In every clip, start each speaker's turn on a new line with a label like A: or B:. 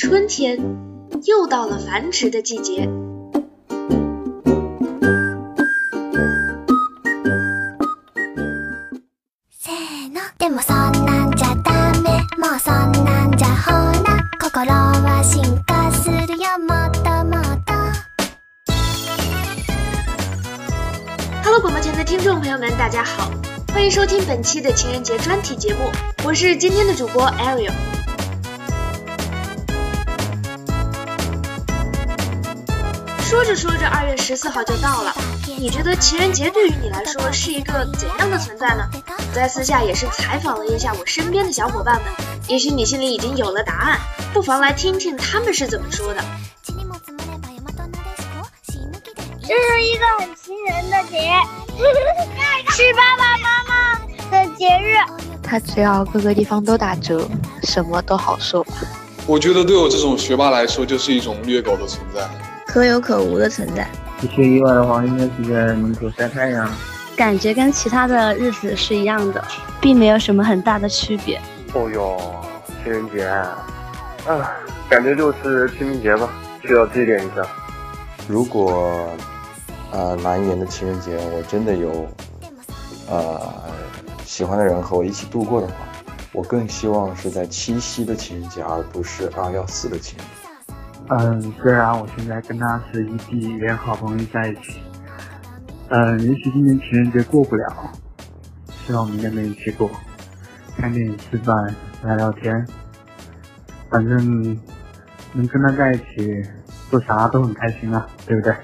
A: 春天又到了繁殖的季节。Hello，广播前的听众朋友们，大家好，欢迎收听本期的情人节专题节目，我是今天的主播 Ariel。说着说着，二月十四号就到了。你觉得情人节对于你来说是一个怎样的存在呢？我在私下也是采访了一下我身边的小伙伴们，也许你心里已经有了答案，不妨来听听他们是怎么说的。
B: 这是一个很情人的节，是爸爸妈妈的节日。
C: 它只要各个地方都打折，什么都好说。
D: 我觉得对我这种学霸来说，就是一种虐狗的存在。
E: 可有可无的存在。
F: 不出意外的话，应该是在门口晒太阳。
G: 感觉跟其他的日子是一样的，并没有什么很大的区别。
H: 哦哟，情人节，啊，感觉就是清明节吧，需要祭奠一下。
I: 如果，呃，哪一年的情人节我真的有，呃，喜欢的人和我一起度过的话，我更希望是在七夕的情人节，而不是二幺四的情人节。
F: 嗯，虽然我现在跟他是异地连好朋友在一起，嗯，也许今年情人节过不了，希望明年能一起过，看电影、吃饭、聊聊天，反正能跟他在一起，做啥都很开心啊，对不对？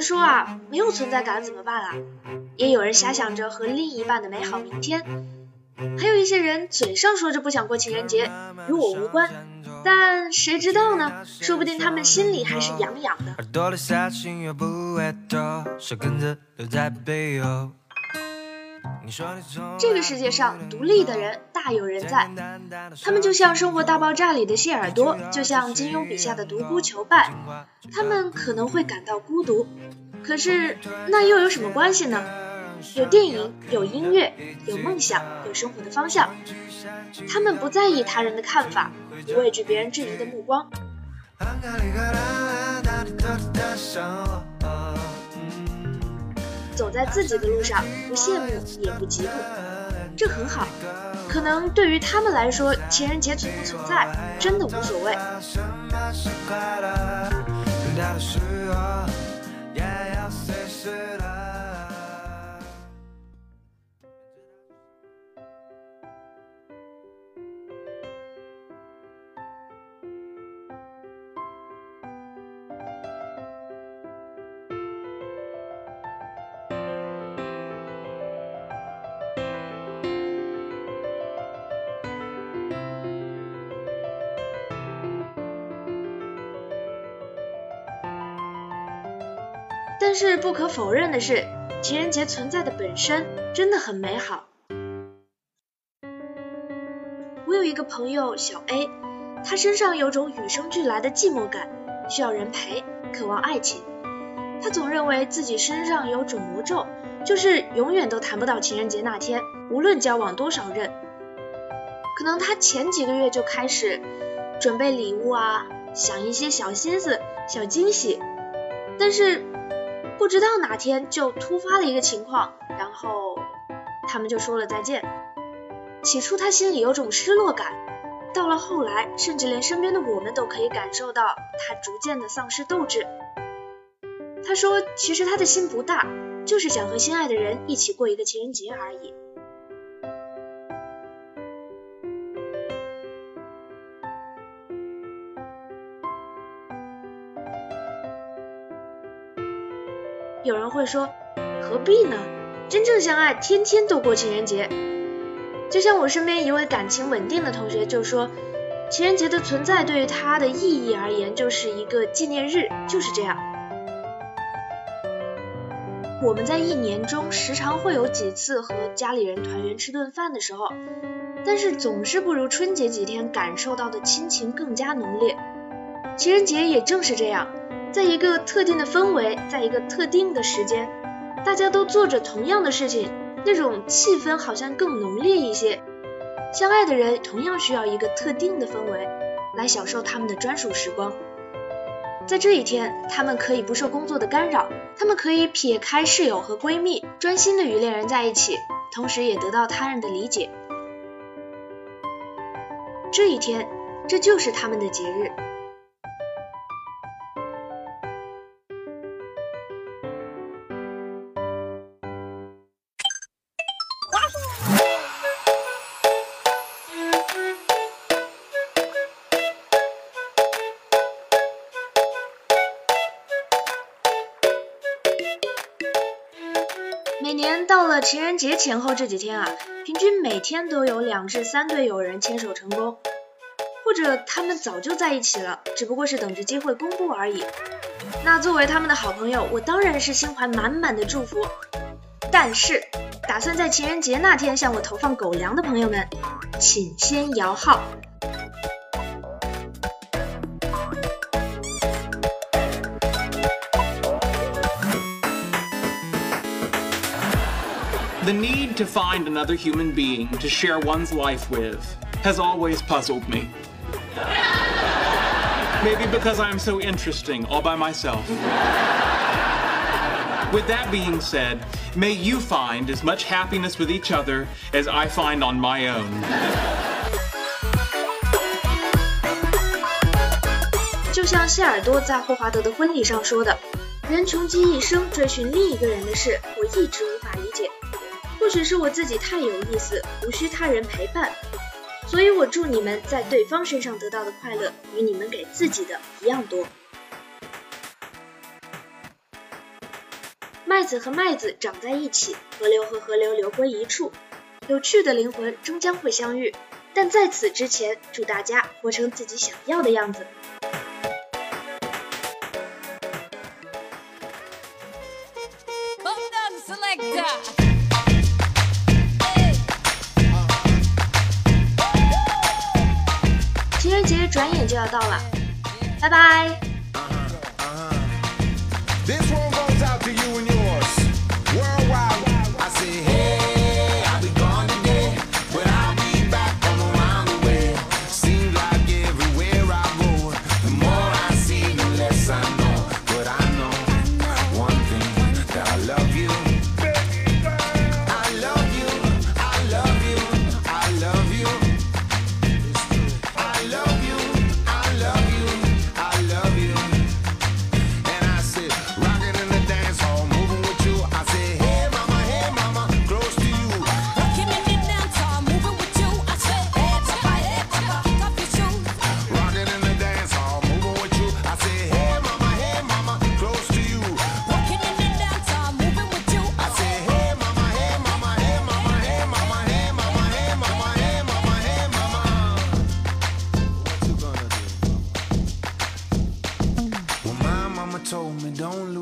A: 说啊，没有存在感怎么办啊？也有人遐想着和另一半的美好明天，还有一些人嘴上说着不想过情人节，与我无关，但谁知道呢？说不定他们心里还是痒痒的。这个世界上独立的人大有人在，他们就像《生活大爆炸》里的谢耳朵，就像金庸笔下的独孤求败。他们可能会感到孤独，可是那又有什么关系呢？有电影，有音乐，有梦想，有生活的方向。他们不在意他人的看法，不畏惧别人质疑的目光。走在自己的路上，不羡慕也不嫉妒，这很好。可能对于他们来说，情人节存不存在，真的无所谓。但是不可否认的是，情人节存在的本身真的很美好。我有一个朋友小 A，他身上有种与生俱来的寂寞感，需要人陪，渴望爱情。他总认为自己身上有种魔咒，就是永远都谈不到情人节那天，无论交往多少任。可能他前几个月就开始准备礼物啊，想一些小心思、小惊喜，但是。不知道哪天就突发了一个情况，然后他们就说了再见。起初他心里有种失落感，到了后来，甚至连身边的我们都可以感受到他逐渐的丧失斗志。他说，其实他的心不大，就是想和心爱的人一起过一个情人节而已。有人会说，何必呢？真正相爱，天天都过情人节。就像我身边一位感情稳定的同学就说，情人节的存在对于他的意义而言，就是一个纪念日，就是这样。我们在一年中时常会有几次和家里人团圆吃顿饭的时候，但是总是不如春节几天感受到的亲情更加浓烈。情人节也正是这样。在一个特定的氛围，在一个特定的时间，大家都做着同样的事情，那种气氛好像更浓烈一些。相爱的人同样需要一个特定的氛围，来享受他们的专属时光。在这一天，他们可以不受工作的干扰，他们可以撇开室友和闺蜜，专心的与恋人在一起，同时也得到他人的理解。这一天，这就是他们的节日。每年到了情人节前后这几天啊，平均每天都有两至三对友人牵手成功，或者他们早就在一起了，只不过是等着机会公布而已。那作为他们的好朋友，我当然是心怀满满的祝福。但是，打算在情人节那天向我投放狗粮的朋友们，请先摇号。
J: The need to find another human being to share one's life with has always puzzled me. Maybe because I'm so interesting all by myself. With that being said, may you find as much happiness with each other as I find on my own.
A: 就像谢尔多在霍华德的婚礼上说的：“人穷极一生追寻另一个人的事，我一直无法理解。 或许是我自己太有意思，无需他人陪伴。所以我祝你们在对方身上得到的快乐，与你们给自己的一样多。”麦子和麦子长在一起，河流和河流流归一处，有趣的灵魂终将会相遇。但在此之前，祝大家活成自己想要的样子。情转眼就要到了，拜拜。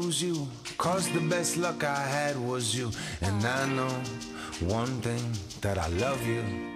K: Me you. Cause the best luck I had was you. And I know one thing that I love you